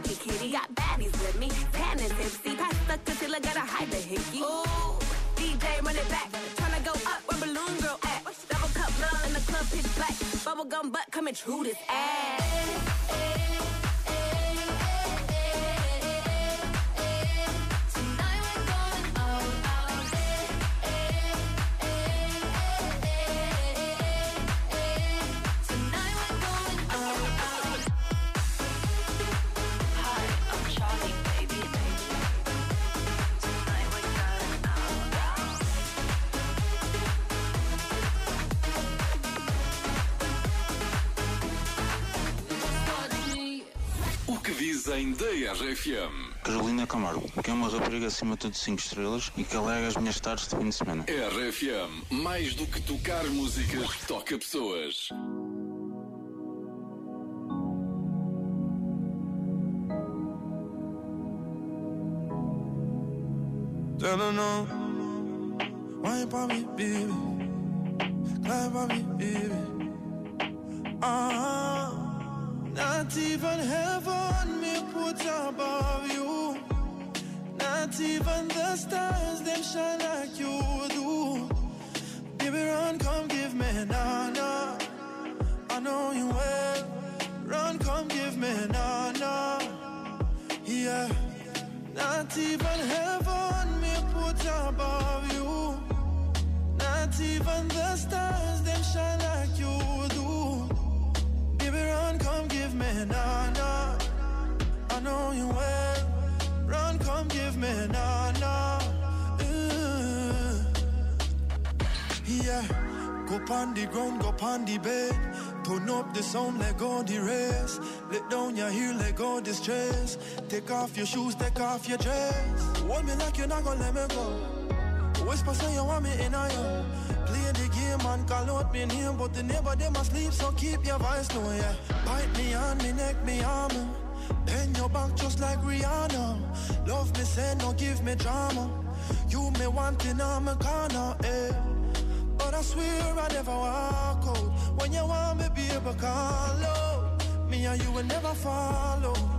Pretty kitty? Got baddies with me, tan and tipsy. Pass the concealer, gotta hide the hickey. Ooh, DJ run it back. Tryna go up where balloon girl at. Double cup love in the club pitch black. Bubblegum butt coming true this ass. O que dizem da RFM? Carolina Camargo, que é uma rapariga acima de tudo 5 estrelas e que alega as minhas tardes de fim de semana. RFM, mais do que tocar músicas, toca pessoas. Tell her no. Wine for me, baby. Climb for me, baby. Ah, not even heaven me put above you. Not even the stars them shine like you do. Baby, run, come give me na na. I know you well. Run, come give me na na. Yeah. Not even heaven Yeah, go pon the ground, go pon the bed. Turn up the sound, let go the rest. Let down your heel, let go the stress. Take off your shoes, take off your dress. Hold me like you're not gonna let me go. Whisper say you want me in a ear. Play the game and call out me name, but the neighbor them asleep, so keep your voice low, yeah. Bite me on me neck, me arm. Bend your back just like Rihanna. Love me, say no, give me drama. You me wanting on my corner, eh. I swear I never walk out. When you want me, baby, call out. Me and you will never follow.